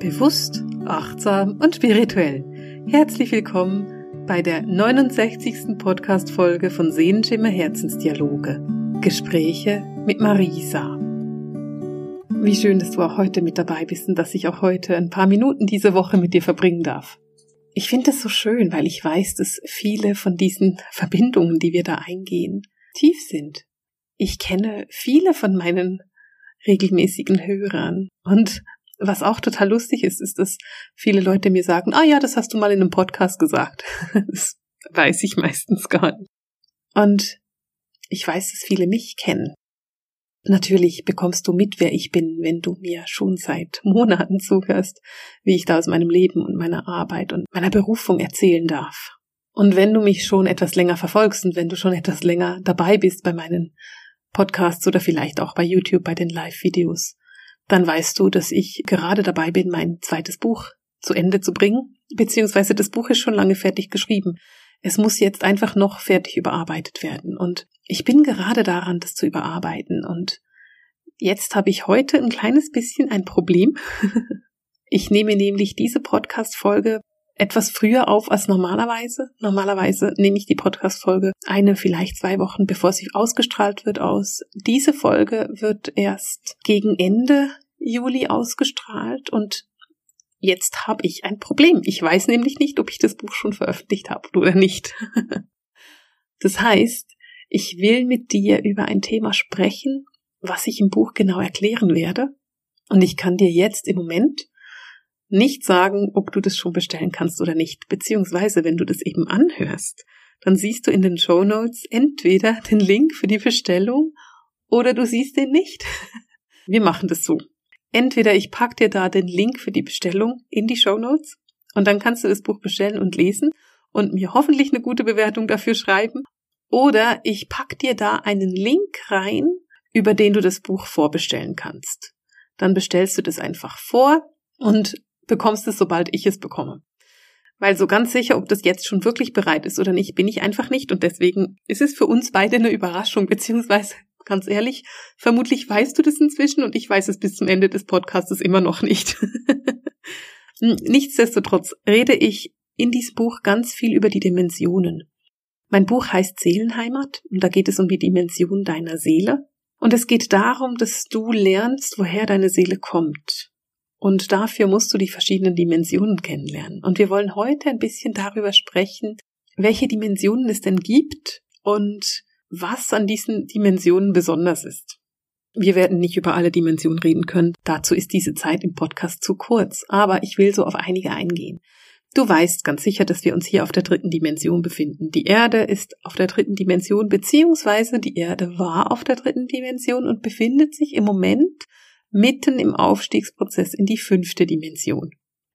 Bewusst, achtsam und spirituell. Herzlich willkommen bei der 69. Podcast-Folge von Sehenschimmer Herzensdialoge. Gespräche mit Marisa. Wie schön, dass du auch heute mit dabei bist und dass ich auch heute ein paar Minuten diese Woche mit dir verbringen darf. Ich finde es so schön, weil ich weiß, dass viele von diesen Verbindungen, die wir da eingehen, tief sind. Ich kenne viele von meinen regelmäßigen Hörern und was auch total lustig ist, ist, dass viele Leute mir sagen, ah ja, das hast du mal in einem Podcast gesagt. Das weiß ich meistens gar nicht. Und ich weiß, dass viele mich kennen. Natürlich bekommst du mit, wer ich bin, wenn du mir schon seit Monaten zuhörst, wie ich da aus meinem Leben und meiner Arbeit und meiner Berufung erzählen darf. Und wenn du mich schon etwas länger verfolgst und wenn du schon etwas länger dabei bist bei meinen Podcasts oder vielleicht auch bei YouTube bei den Live-Videos, dann weißt du, dass ich gerade dabei bin, mein zweites Buch zu Ende zu bringen, beziehungsweise das Buch ist schon lange fertig geschrieben. Es muss jetzt einfach noch fertig überarbeitet werden. Und ich bin gerade daran, das zu überarbeiten. Und jetzt habe ich heute ein kleines bisschen ein Problem. Ich nehme nämlich diese Podcast-Folge etwas früher auf als normalerweise. Normalerweise nehme ich die Podcast-Folge eine, vielleicht zwei Wochen, bevor sie ausgestrahlt wird, aus. Diese Folge wird erst gegen Ende Juli ausgestrahlt und jetzt habe ich ein Problem. Ich weiß nämlich nicht, ob ich das Buch schon veröffentlicht habe oder nicht. Das heißt, ich will mit dir über ein Thema sprechen, was ich im Buch genau erklären werde. Und ich kann dir jetzt im Moment nicht sagen, ob du das schon bestellen kannst oder nicht, beziehungsweise wenn du das eben anhörst, dann siehst du in den Show Notes entweder den Link für die Bestellung oder du siehst den nicht. Wir machen das so. Entweder ich pack dir da den Link für die Bestellung in die Show Notes und dann kannst du das Buch bestellen und lesen und mir hoffentlich eine gute Bewertung dafür schreiben. Oder ich pack dir da einen Link rein, über den du das Buch vorbestellen kannst. Dann bestellst du das einfach vor und bekommst es, sobald ich es bekomme. Weil so ganz sicher, ob das jetzt schon wirklich bereit ist oder nicht, bin ich einfach nicht. Und deswegen ist es für uns beide eine Überraschung, beziehungsweise ganz ehrlich, vermutlich weißt du das inzwischen und ich weiß es bis zum Ende des Podcasts immer noch nicht. Nichtsdestotrotz rede ich in diesem Buch ganz viel über die Dimensionen. Mein Buch heißt Seelenheimat und da geht es um die Dimension deiner Seele. Und es geht darum, dass du lernst, woher deine Seele kommt. Und dafür musst du die verschiedenen Dimensionen kennenlernen. Und wir wollen heute ein bisschen darüber sprechen, welche Dimensionen es denn gibt und was an diesen Dimensionen besonders ist. Wir werden nicht über alle Dimensionen reden können. Dazu ist diese Zeit im Podcast zu kurz. Aber ich will so auf einige eingehen. Du weißt ganz sicher, dass wir uns hier auf der dritten Dimension befinden. Die Erde ist auf der dritten Dimension, beziehungsweise die Erde war auf der dritten Dimension und befindet sich im Moment mitten im Aufstiegsprozess in die fünfte Dimension.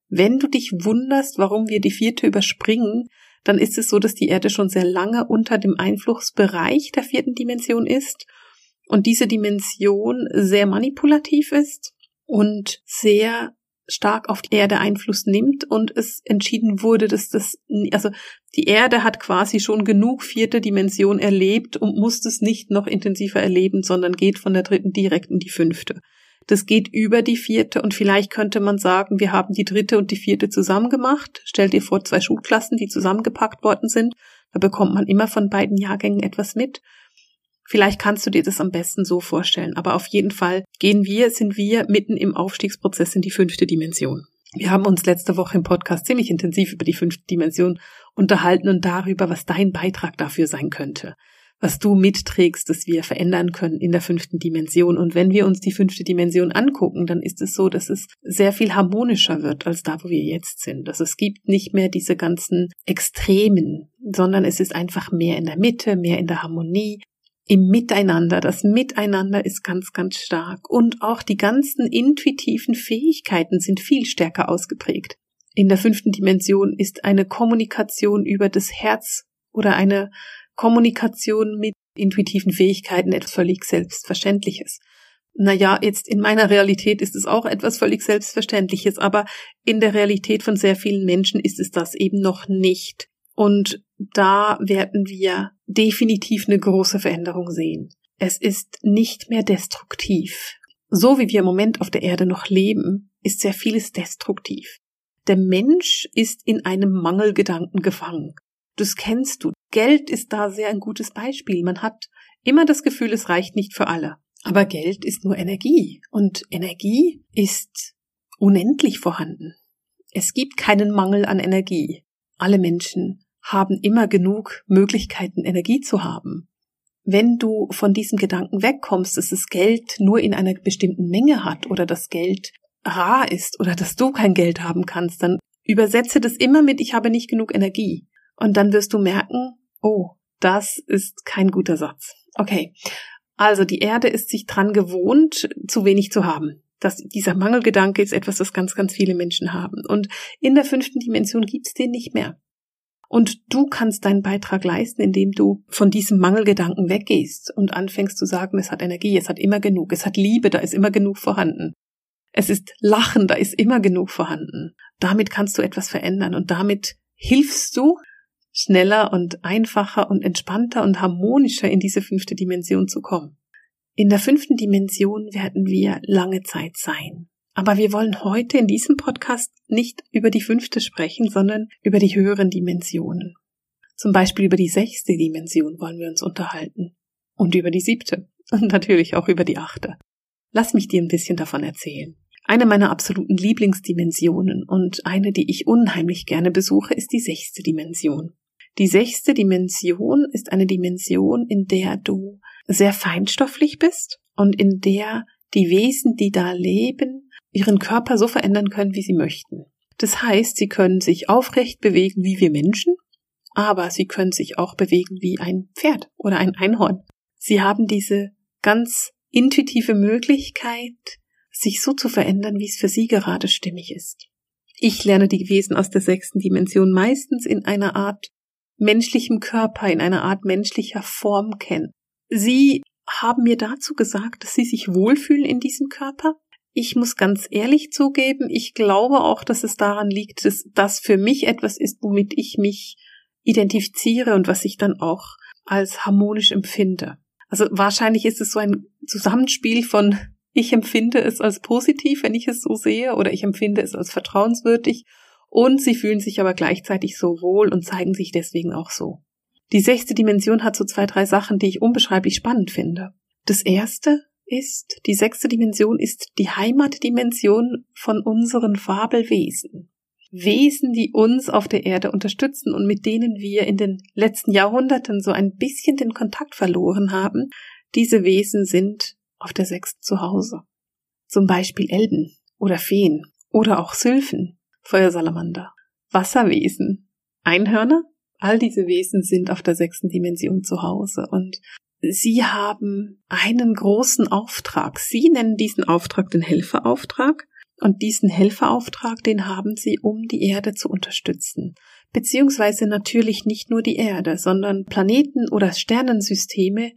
Wenn du dich wunderst, warum wir die vierte überspringen, dann ist es so, dass die Erde schon sehr lange unter dem Einflussbereich der vierten Dimension ist und diese Dimension sehr manipulativ ist und sehr stark auf die Erde Einfluss nimmt und es entschieden wurde, dass das, also die Erde hat quasi schon genug vierte Dimension erlebt und muss das nicht noch intensiver erleben, sondern geht von der dritten direkt in die fünfte. Das geht über die vierte und vielleicht könnte man sagen, wir haben die dritte und die vierte zusammen gemacht. Stell dir vor, zwei Schulklassen, die zusammengepackt worden sind. Da bekommt man immer von beiden Jahrgängen etwas mit. Vielleicht kannst du dir das am besten so vorstellen. Aber auf jeden Fall gehen wir, sind wir mitten im Aufstiegsprozess in die fünfte Dimension. Wir haben uns letzte Woche im Podcast ziemlich intensiv über die fünfte Dimension unterhalten und darüber, was dein Beitrag dafür sein könnte was du mitträgst, dass wir verändern können in der fünften Dimension. Und wenn wir uns die fünfte Dimension angucken, dann ist es so, dass es sehr viel harmonischer wird als da, wo wir jetzt sind. Also es gibt nicht mehr diese ganzen Extremen, sondern es ist einfach mehr in der Mitte, mehr in der Harmonie, im Miteinander. Das Miteinander ist ganz, ganz stark. Und auch die ganzen intuitiven Fähigkeiten sind viel stärker ausgeprägt. In der fünften Dimension ist eine Kommunikation über das Herz oder eine Kommunikation mit intuitiven Fähigkeiten etwas völlig Selbstverständliches. Naja, jetzt in meiner Realität ist es auch etwas völlig Selbstverständliches, aber in der Realität von sehr vielen Menschen ist es das eben noch nicht. Und da werden wir definitiv eine große Veränderung sehen. Es ist nicht mehr destruktiv. So wie wir im Moment auf der Erde noch leben, ist sehr vieles destruktiv. Der Mensch ist in einem Mangelgedanken gefangen. Das kennst du. Geld ist da sehr ein gutes Beispiel. Man hat immer das Gefühl, es reicht nicht für alle. Aber Geld ist nur Energie und Energie ist unendlich vorhanden. Es gibt keinen Mangel an Energie. Alle Menschen haben immer genug Möglichkeiten, Energie zu haben. Wenn du von diesem Gedanken wegkommst, dass das Geld nur in einer bestimmten Menge hat oder das Geld rar ist oder dass du kein Geld haben kannst, dann übersetze das immer mit ich habe nicht genug Energie. Und dann wirst du merken, oh, das ist kein guter Satz. Okay. Also die Erde ist sich dran gewohnt, zu wenig zu haben. Das, dieser Mangelgedanke ist etwas, das ganz, ganz viele Menschen haben. Und in der fünften Dimension gibt's den nicht mehr. Und du kannst deinen Beitrag leisten, indem du von diesem Mangelgedanken weggehst und anfängst zu sagen, es hat Energie, es hat immer genug, es hat Liebe, da ist immer genug vorhanden. Es ist Lachen, da ist immer genug vorhanden. Damit kannst du etwas verändern und damit hilfst du, schneller und einfacher und entspannter und harmonischer in diese fünfte Dimension zu kommen. In der fünften Dimension werden wir lange Zeit sein. Aber wir wollen heute in diesem Podcast nicht über die fünfte sprechen, sondern über die höheren Dimensionen. Zum Beispiel über die sechste Dimension wollen wir uns unterhalten. Und über die siebte. Und natürlich auch über die achte. Lass mich dir ein bisschen davon erzählen. Eine meiner absoluten Lieblingsdimensionen und eine, die ich unheimlich gerne besuche, ist die sechste Dimension. Die sechste Dimension ist eine Dimension, in der du sehr feinstofflich bist und in der die Wesen, die da leben, ihren Körper so verändern können, wie sie möchten. Das heißt, sie können sich aufrecht bewegen wie wir Menschen, aber sie können sich auch bewegen wie ein Pferd oder ein Einhorn. Sie haben diese ganz intuitive Möglichkeit, sich so zu verändern, wie es für sie gerade stimmig ist. Ich lerne die Wesen aus der sechsten Dimension meistens in einer Art menschlichem Körper, in einer Art menschlicher Form kennen. Sie haben mir dazu gesagt, dass sie sich wohlfühlen in diesem Körper. Ich muss ganz ehrlich zugeben, ich glaube auch, dass es daran liegt, dass das für mich etwas ist, womit ich mich identifiziere und was ich dann auch als harmonisch empfinde. Also wahrscheinlich ist es so ein Zusammenspiel von ich empfinde es als positiv, wenn ich es so sehe, oder ich empfinde es als vertrauenswürdig und sie fühlen sich aber gleichzeitig so wohl und zeigen sich deswegen auch so. Die sechste Dimension hat so zwei, drei Sachen, die ich unbeschreiblich spannend finde. Das erste ist, die sechste Dimension ist die Heimatdimension von unseren Fabelwesen. Wesen, die uns auf der Erde unterstützen und mit denen wir in den letzten Jahrhunderten so ein bisschen den Kontakt verloren haben. Diese Wesen sind auf der sechsten zu Hause. Zum Beispiel Elben oder Feen oder auch Sylphen Feuersalamander, Wasserwesen, Einhörner. All diese Wesen sind auf der sechsten Dimension zu Hause und sie haben einen großen Auftrag. Sie nennen diesen Auftrag den Helferauftrag und diesen Helferauftrag, den haben sie, um die Erde zu unterstützen. Beziehungsweise natürlich nicht nur die Erde, sondern Planeten oder Sternensysteme,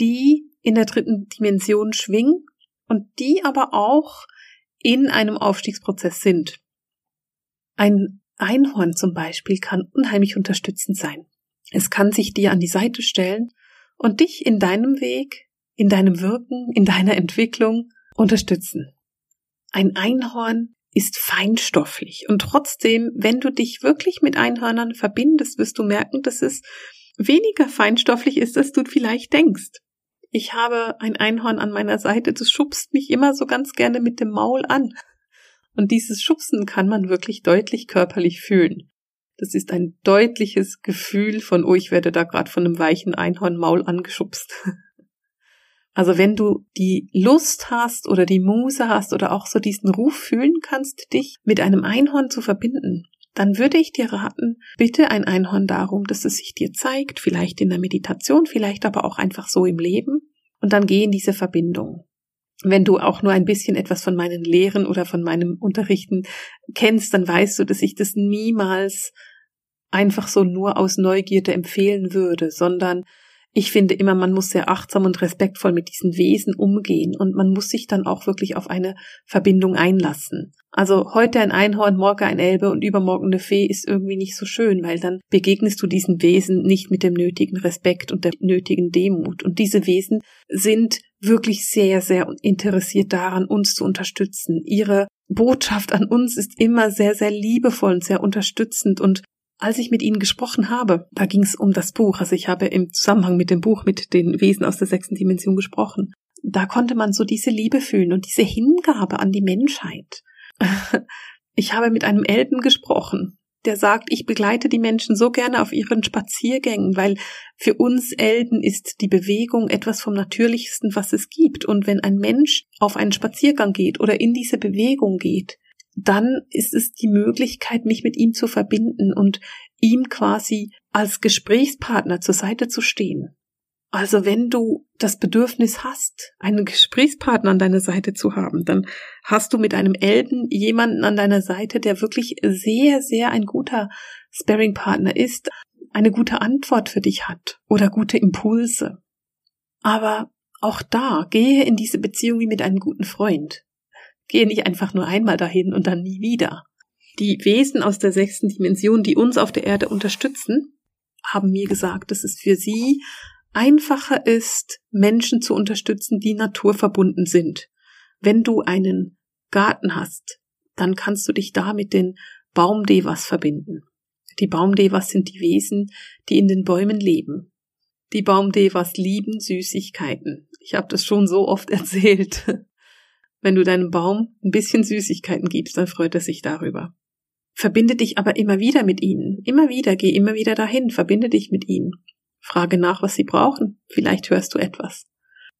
die in der dritten Dimension schwingen und die aber auch in einem Aufstiegsprozess sind. Ein Einhorn zum Beispiel kann unheimlich unterstützend sein. Es kann sich dir an die Seite stellen und dich in deinem Weg, in deinem Wirken, in deiner Entwicklung unterstützen. Ein Einhorn ist feinstofflich und trotzdem, wenn du dich wirklich mit Einhörnern verbindest, wirst du merken, dass es weniger feinstofflich ist, als du vielleicht denkst. Ich habe ein Einhorn an meiner Seite, das schubst mich immer so ganz gerne mit dem Maul an. Und dieses Schubsen kann man wirklich deutlich körperlich fühlen. Das ist ein deutliches Gefühl von, oh, ich werde da gerade von einem weichen Einhornmaul angeschubst. Also wenn du die Lust hast oder die Muse hast oder auch so diesen Ruf fühlen kannst, dich mit einem Einhorn zu verbinden, dann würde ich dir raten, bitte ein Einhorn darum, dass es sich dir zeigt, vielleicht in der Meditation, vielleicht aber auch einfach so im Leben, und dann geh in diese Verbindung wenn du auch nur ein bisschen etwas von meinen Lehren oder von meinem Unterrichten kennst, dann weißt du, dass ich das niemals einfach so nur aus Neugierde empfehlen würde, sondern ich finde immer, man muss sehr achtsam und respektvoll mit diesen Wesen umgehen und man muss sich dann auch wirklich auf eine Verbindung einlassen. Also heute ein Einhorn, morgen ein Elbe und übermorgen eine Fee ist irgendwie nicht so schön, weil dann begegnest du diesen Wesen nicht mit dem nötigen Respekt und der nötigen Demut. Und diese Wesen sind wirklich sehr, sehr interessiert daran, uns zu unterstützen, ihre Botschaft an uns ist immer sehr, sehr liebevoll und sehr unterstützend und als ich mit ihnen gesprochen habe, da ging es um das Buch, also ich habe im Zusammenhang mit dem Buch mit den Wesen aus der sechsten Dimension gesprochen. Da konnte man so diese Liebe fühlen und diese Hingabe an die Menschheit. Ich habe mit einem Elben gesprochen, der sagt, ich begleite die Menschen so gerne auf ihren Spaziergängen, weil für uns Elben ist die Bewegung etwas vom Natürlichsten, was es gibt. Und wenn ein Mensch auf einen Spaziergang geht oder in diese Bewegung geht, dann ist es die Möglichkeit, mich mit ihm zu verbinden und ihm quasi als Gesprächspartner zur Seite zu stehen. Also wenn du das Bedürfnis hast, einen Gesprächspartner an deiner Seite zu haben, dann hast du mit einem Elben jemanden an deiner Seite, der wirklich sehr, sehr ein guter Sparring-Partner ist, eine gute Antwort für dich hat oder gute Impulse. Aber auch da gehe in diese Beziehung wie mit einem guten Freund. Gehe nicht einfach nur einmal dahin und dann nie wieder. Die Wesen aus der sechsten Dimension, die uns auf der Erde unterstützen, haben mir gesagt, dass es für sie einfacher ist, Menschen zu unterstützen, die naturverbunden sind. Wenn du einen Garten hast, dann kannst du dich da mit den Baumdevas verbinden. Die Baumdevas sind die Wesen, die in den Bäumen leben. Die Baumdevas lieben Süßigkeiten. Ich habe das schon so oft erzählt. Wenn du deinem Baum ein bisschen Süßigkeiten gibst, dann freut er sich darüber. Verbinde dich aber immer wieder mit ihnen. Immer wieder, geh immer wieder dahin, verbinde dich mit ihnen. Frage nach, was sie brauchen. Vielleicht hörst du etwas.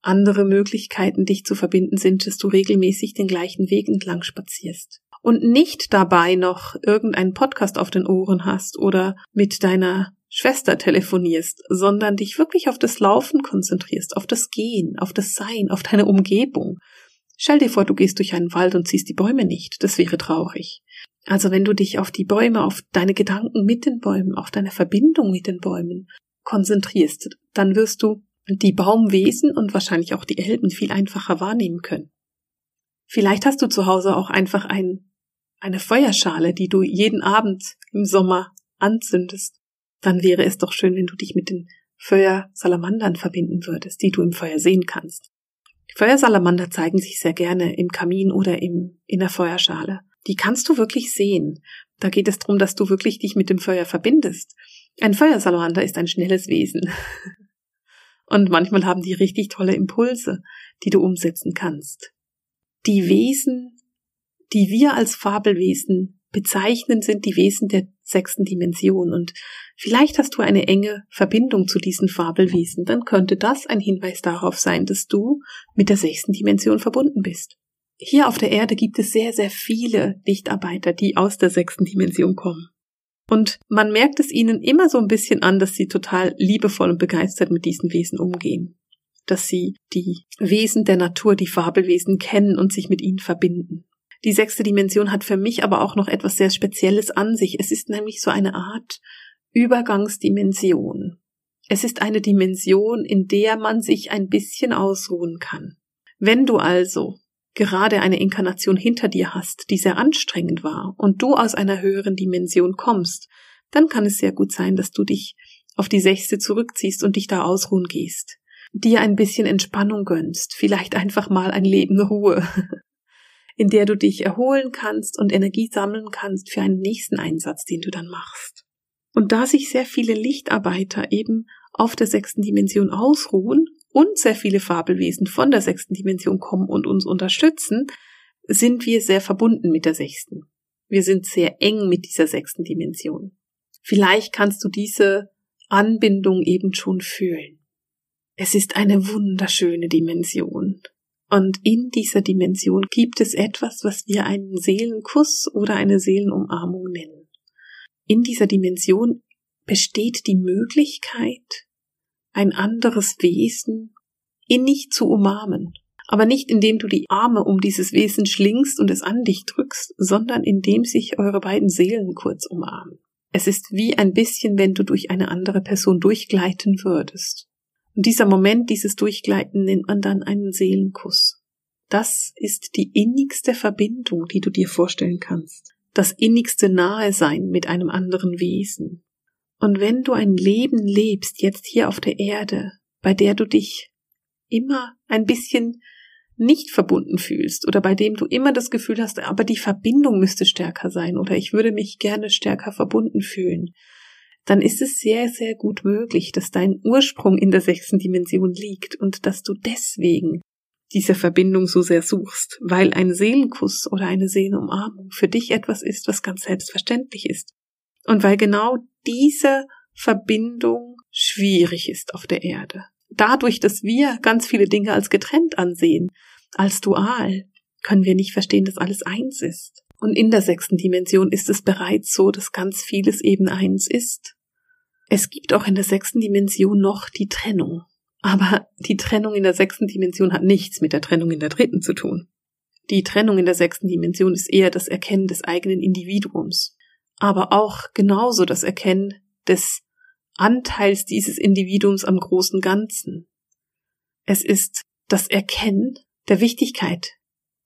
Andere Möglichkeiten, dich zu verbinden, sind, dass du regelmäßig den gleichen Weg entlang spazierst. Und nicht dabei noch irgendeinen Podcast auf den Ohren hast oder mit deiner Schwester telefonierst, sondern dich wirklich auf das Laufen konzentrierst, auf das Gehen, auf das Sein, auf deine Umgebung. Stell dir vor, du gehst durch einen Wald und siehst die Bäume nicht. Das wäre traurig. Also wenn du dich auf die Bäume, auf deine Gedanken mit den Bäumen, auf deine Verbindung mit den Bäumen konzentrierst, dann wirst du die Baumwesen und wahrscheinlich auch die Elben viel einfacher wahrnehmen können. Vielleicht hast du zu Hause auch einfach ein, eine Feuerschale, die du jeden Abend im Sommer anzündest. Dann wäre es doch schön, wenn du dich mit den Feuersalamandern verbinden würdest, die du im Feuer sehen kannst. Feuersalamander zeigen sich sehr gerne im Kamin oder im, in der Feuerschale. Die kannst du wirklich sehen. Da geht es darum, dass du wirklich dich mit dem Feuer verbindest. Ein Feuersalamander ist ein schnelles Wesen. Und manchmal haben die richtig tolle Impulse, die du umsetzen kannst. Die Wesen, die wir als Fabelwesen bezeichnen, sind die Wesen der sechsten Dimension. Und vielleicht hast du eine enge Verbindung zu diesen Fabelwesen. Dann könnte das ein Hinweis darauf sein, dass du mit der sechsten Dimension verbunden bist. Hier auf der Erde gibt es sehr, sehr viele Lichtarbeiter, die aus der sechsten Dimension kommen. Und man merkt es ihnen immer so ein bisschen an, dass sie total liebevoll und begeistert mit diesen Wesen umgehen. Dass sie die Wesen der Natur, die Fabelwesen kennen und sich mit ihnen verbinden. Die sechste Dimension hat für mich aber auch noch etwas sehr Spezielles an sich. Es ist nämlich so eine Art Übergangsdimension. Es ist eine Dimension, in der man sich ein bisschen ausruhen kann. Wenn du also gerade eine Inkarnation hinter dir hast, die sehr anstrengend war und du aus einer höheren Dimension kommst, dann kann es sehr gut sein, dass du dich auf die sechste zurückziehst und dich da ausruhen gehst, dir ein bisschen Entspannung gönnst, vielleicht einfach mal ein Leben Ruhe, in der du dich erholen kannst und Energie sammeln kannst für einen nächsten Einsatz, den du dann machst. Und da sich sehr viele Lichtarbeiter eben auf der sechsten Dimension ausruhen und sehr viele Fabelwesen von der sechsten Dimension kommen und uns unterstützen, sind wir sehr verbunden mit der sechsten. Wir sind sehr eng mit dieser sechsten Dimension. Vielleicht kannst du diese Anbindung eben schon fühlen. Es ist eine wunderschöne Dimension. Und in dieser Dimension gibt es etwas, was wir einen Seelenkuss oder eine Seelenumarmung nennen. In dieser Dimension besteht die Möglichkeit, ein anderes Wesen innig zu umarmen. Aber nicht indem du die Arme um dieses Wesen schlingst und es an dich drückst, sondern indem sich eure beiden Seelen kurz umarmen. Es ist wie ein bisschen, wenn du durch eine andere Person durchgleiten würdest. Und dieser Moment, dieses Durchgleiten nennt man dann einen Seelenkuss. Das ist die innigste Verbindung, die du dir vorstellen kannst. Das innigste Nahesein mit einem anderen Wesen. Und wenn du ein Leben lebst, jetzt hier auf der Erde, bei der du dich immer ein bisschen nicht verbunden fühlst oder bei dem du immer das Gefühl hast, aber die Verbindung müsste stärker sein oder ich würde mich gerne stärker verbunden fühlen, dann ist es sehr, sehr gut möglich, dass dein Ursprung in der sechsten Dimension liegt und dass du deswegen diese Verbindung so sehr suchst, weil ein Seelenkuss oder eine Seelenumarmung für dich etwas ist, was ganz selbstverständlich ist. Und weil genau diese Verbindung schwierig ist auf der Erde. Dadurch, dass wir ganz viele Dinge als getrennt ansehen, als dual, können wir nicht verstehen, dass alles eins ist. Und in der sechsten Dimension ist es bereits so, dass ganz vieles eben eins ist. Es gibt auch in der sechsten Dimension noch die Trennung. Aber die Trennung in der sechsten Dimension hat nichts mit der Trennung in der dritten zu tun. Die Trennung in der sechsten Dimension ist eher das Erkennen des eigenen Individuums, aber auch genauso das Erkennen des Anteils dieses Individuums am großen Ganzen. Es ist das Erkennen der Wichtigkeit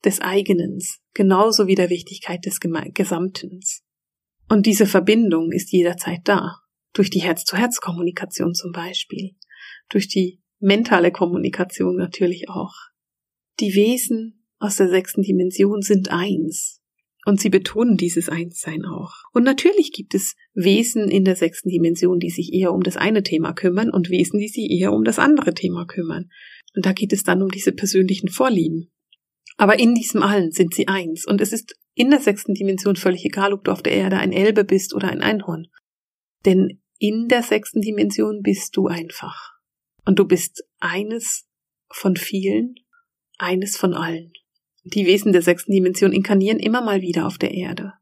des Eigenens, genauso wie der Wichtigkeit des Gesamtens. Und diese Verbindung ist jederzeit da, durch die Herz-zu-Herz-Kommunikation zum Beispiel, durch die mentale Kommunikation natürlich auch. Die Wesen aus der sechsten Dimension sind eins, und sie betonen dieses Einssein auch. Und natürlich gibt es Wesen in der sechsten Dimension, die sich eher um das eine Thema kümmern und Wesen, die sich eher um das andere Thema kümmern. Und da geht es dann um diese persönlichen Vorlieben. Aber in diesem allen sind sie eins. Und es ist in der sechsten Dimension völlig egal, ob du auf der Erde ein Elbe bist oder ein Einhorn. Denn in der sechsten Dimension bist du einfach. Und du bist eines von vielen, eines von allen. Die Wesen der sechsten Dimension inkarnieren immer mal wieder auf der Erde,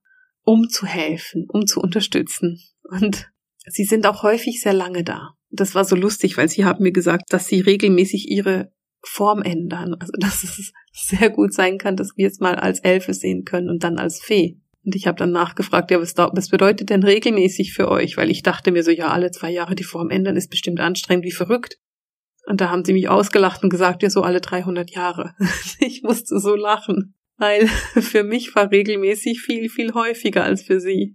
um zu helfen, um zu unterstützen. Und sie sind auch häufig sehr lange da. Das war so lustig, weil sie haben mir gesagt, dass sie regelmäßig ihre Form ändern. Also dass es sehr gut sein kann, dass wir es mal als Elfe sehen können und dann als Fee. Und ich habe dann nachgefragt, ja, was, was bedeutet denn regelmäßig für euch? Weil ich dachte mir so, ja, alle zwei Jahre die Form ändern ist bestimmt anstrengend wie verrückt. Und da haben sie mich ausgelacht und gesagt, ja, so alle 300 Jahre. Ich musste so lachen, weil für mich war regelmäßig viel, viel häufiger als für sie.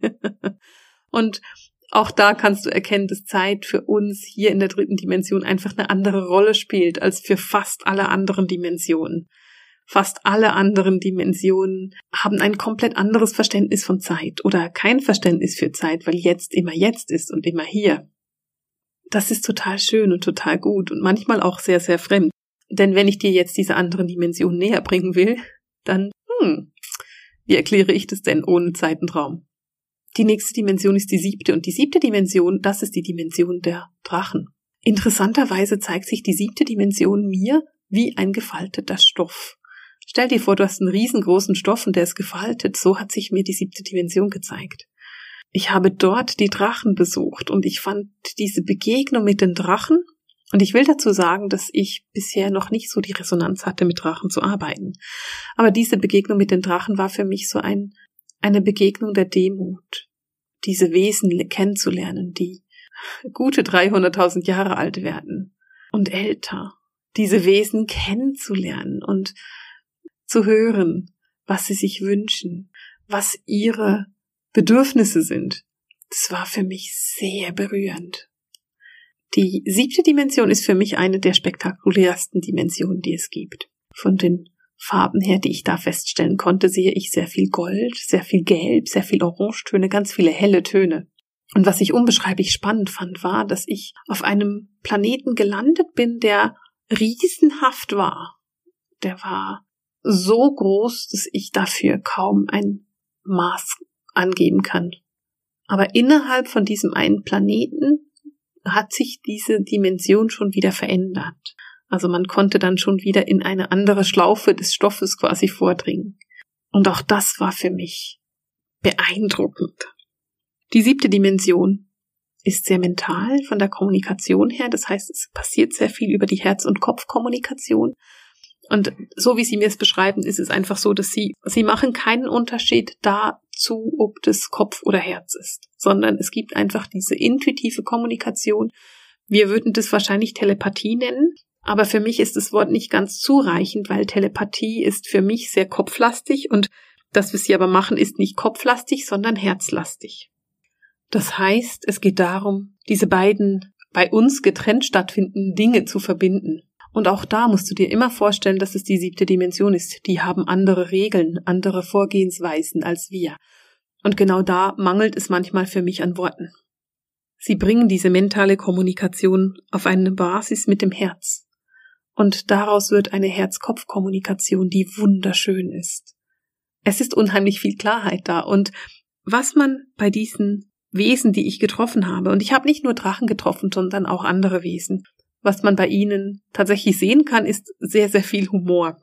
Und auch da kannst du erkennen, dass Zeit für uns hier in der dritten Dimension einfach eine andere Rolle spielt als für fast alle anderen Dimensionen. Fast alle anderen Dimensionen haben ein komplett anderes Verständnis von Zeit oder kein Verständnis für Zeit, weil jetzt immer jetzt ist und immer hier das ist total schön und total gut und manchmal auch sehr, sehr fremd. Denn wenn ich dir jetzt diese anderen Dimensionen näher bringen will, dann, hm, wie erkläre ich das denn ohne Zeitentraum? Die nächste Dimension ist die siebte und die siebte Dimension, das ist die Dimension der Drachen. Interessanterweise zeigt sich die siebte Dimension mir wie ein gefalteter Stoff. Stell dir vor, du hast einen riesengroßen Stoff und der ist gefaltet. So hat sich mir die siebte Dimension gezeigt. Ich habe dort die Drachen besucht und ich fand diese Begegnung mit den Drachen und ich will dazu sagen, dass ich bisher noch nicht so die Resonanz hatte, mit Drachen zu arbeiten. Aber diese Begegnung mit den Drachen war für mich so ein, eine Begegnung der Demut. Diese Wesen kennenzulernen, die gute 300.000 Jahre alt werden und älter. Diese Wesen kennenzulernen und zu hören, was sie sich wünschen, was ihre Bedürfnisse sind. Das war für mich sehr berührend. Die siebte Dimension ist für mich eine der spektakulärsten Dimensionen, die es gibt. Von den Farben her, die ich da feststellen konnte, sehe ich sehr viel Gold, sehr viel Gelb, sehr viel Orangetöne, ganz viele helle Töne. Und was ich unbeschreiblich spannend fand, war, dass ich auf einem Planeten gelandet bin, der riesenhaft war. Der war so groß, dass ich dafür kaum ein Maß angeben kann. Aber innerhalb von diesem einen Planeten hat sich diese Dimension schon wieder verändert. Also man konnte dann schon wieder in eine andere Schlaufe des Stoffes quasi vordringen. Und auch das war für mich beeindruckend. Die siebte Dimension ist sehr mental von der Kommunikation her. Das heißt, es passiert sehr viel über die Herz- und Kopfkommunikation. Und so wie Sie mir es beschreiben, ist es einfach so, dass Sie, Sie machen keinen Unterschied dazu, ob das Kopf oder Herz ist, sondern es gibt einfach diese intuitive Kommunikation. Wir würden das wahrscheinlich Telepathie nennen, aber für mich ist das Wort nicht ganz zureichend, weil Telepathie ist für mich sehr kopflastig und das, was Sie aber machen, ist nicht kopflastig, sondern herzlastig. Das heißt, es geht darum, diese beiden bei uns getrennt stattfindenden Dinge zu verbinden. Und auch da musst du dir immer vorstellen, dass es die siebte Dimension ist. Die haben andere Regeln, andere Vorgehensweisen als wir. Und genau da mangelt es manchmal für mich an Worten. Sie bringen diese mentale Kommunikation auf eine Basis mit dem Herz. Und daraus wird eine Herz-Kopf-Kommunikation, die wunderschön ist. Es ist unheimlich viel Klarheit da. Und was man bei diesen Wesen, die ich getroffen habe, und ich habe nicht nur Drachen getroffen, sondern auch andere Wesen, was man bei ihnen tatsächlich sehen kann, ist sehr, sehr viel Humor.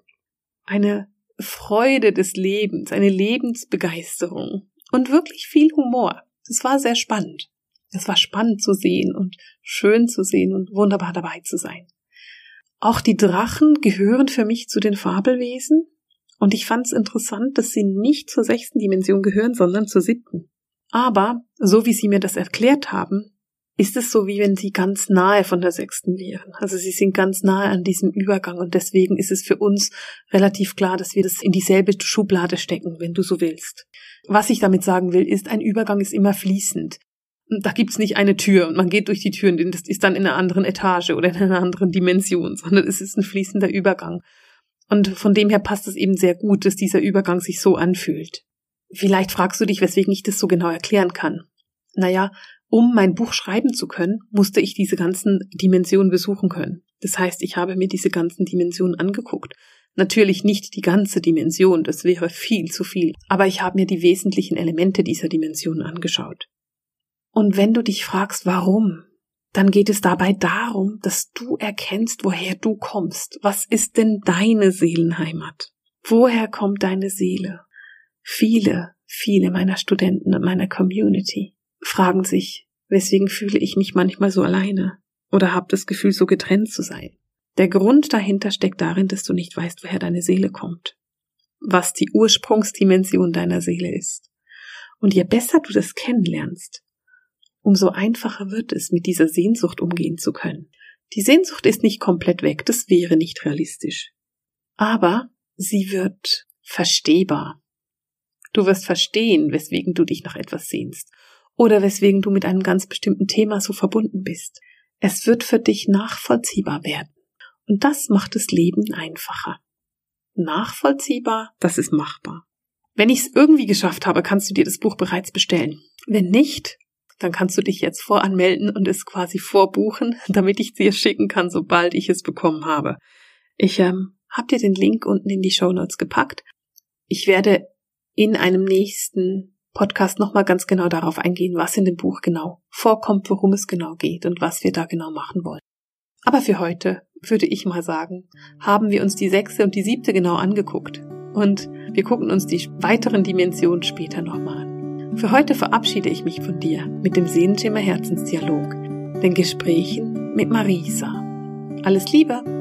Eine Freude des Lebens, eine Lebensbegeisterung und wirklich viel Humor. Das war sehr spannend. Es war spannend zu sehen und schön zu sehen und wunderbar dabei zu sein. Auch die Drachen gehören für mich zu den Fabelwesen und ich fand es interessant, dass sie nicht zur sechsten Dimension gehören, sondern zur siebten. Aber, so wie sie mir das erklärt haben, ist es so, wie wenn sie ganz nahe von der sechsten wären. Also sie sind ganz nahe an diesem Übergang und deswegen ist es für uns relativ klar, dass wir das in dieselbe Schublade stecken, wenn du so willst. Was ich damit sagen will, ist, ein Übergang ist immer fließend. Da gibt's nicht eine Tür und man geht durch die Tür und das ist dann in einer anderen Etage oder in einer anderen Dimension, sondern es ist ein fließender Übergang. Und von dem her passt es eben sehr gut, dass dieser Übergang sich so anfühlt. Vielleicht fragst du dich, weswegen ich das so genau erklären kann. Naja, um mein Buch schreiben zu können, musste ich diese ganzen Dimensionen besuchen können. Das heißt, ich habe mir diese ganzen Dimensionen angeguckt. Natürlich nicht die ganze Dimension, das wäre viel zu viel, aber ich habe mir die wesentlichen Elemente dieser Dimension angeschaut. Und wenn du dich fragst, warum, dann geht es dabei darum, dass du erkennst, woher du kommst. Was ist denn deine Seelenheimat? Woher kommt deine Seele? Viele, viele meiner Studenten und meiner Community fragen sich, weswegen fühle ich mich manchmal so alleine oder habe das Gefühl, so getrennt zu sein. Der Grund dahinter steckt darin, dass du nicht weißt, woher deine Seele kommt, was die Ursprungsdimension deiner Seele ist. Und je besser du das kennenlernst, umso einfacher wird es, mit dieser Sehnsucht umgehen zu können. Die Sehnsucht ist nicht komplett weg, das wäre nicht realistisch. Aber sie wird verstehbar. Du wirst verstehen, weswegen du dich nach etwas sehnst oder weswegen du mit einem ganz bestimmten Thema so verbunden bist. Es wird für dich nachvollziehbar werden. Und das macht das Leben einfacher. Nachvollziehbar, das ist machbar. Wenn ich es irgendwie geschafft habe, kannst du dir das Buch bereits bestellen. Wenn nicht, dann kannst du dich jetzt voranmelden und es quasi vorbuchen, damit ich dir schicken kann, sobald ich es bekommen habe. Ich ähm, habe dir den Link unten in die Show Notes gepackt. Ich werde in einem nächsten Podcast nochmal ganz genau darauf eingehen, was in dem Buch genau vorkommt, worum es genau geht und was wir da genau machen wollen. Aber für heute würde ich mal sagen, haben wir uns die sechste und die siebte genau angeguckt. Und wir gucken uns die weiteren Dimensionen später nochmal an. Für heute verabschiede ich mich von dir mit dem Sehenschimmer Herzensdialog, den Gesprächen mit Marisa. Alles Liebe!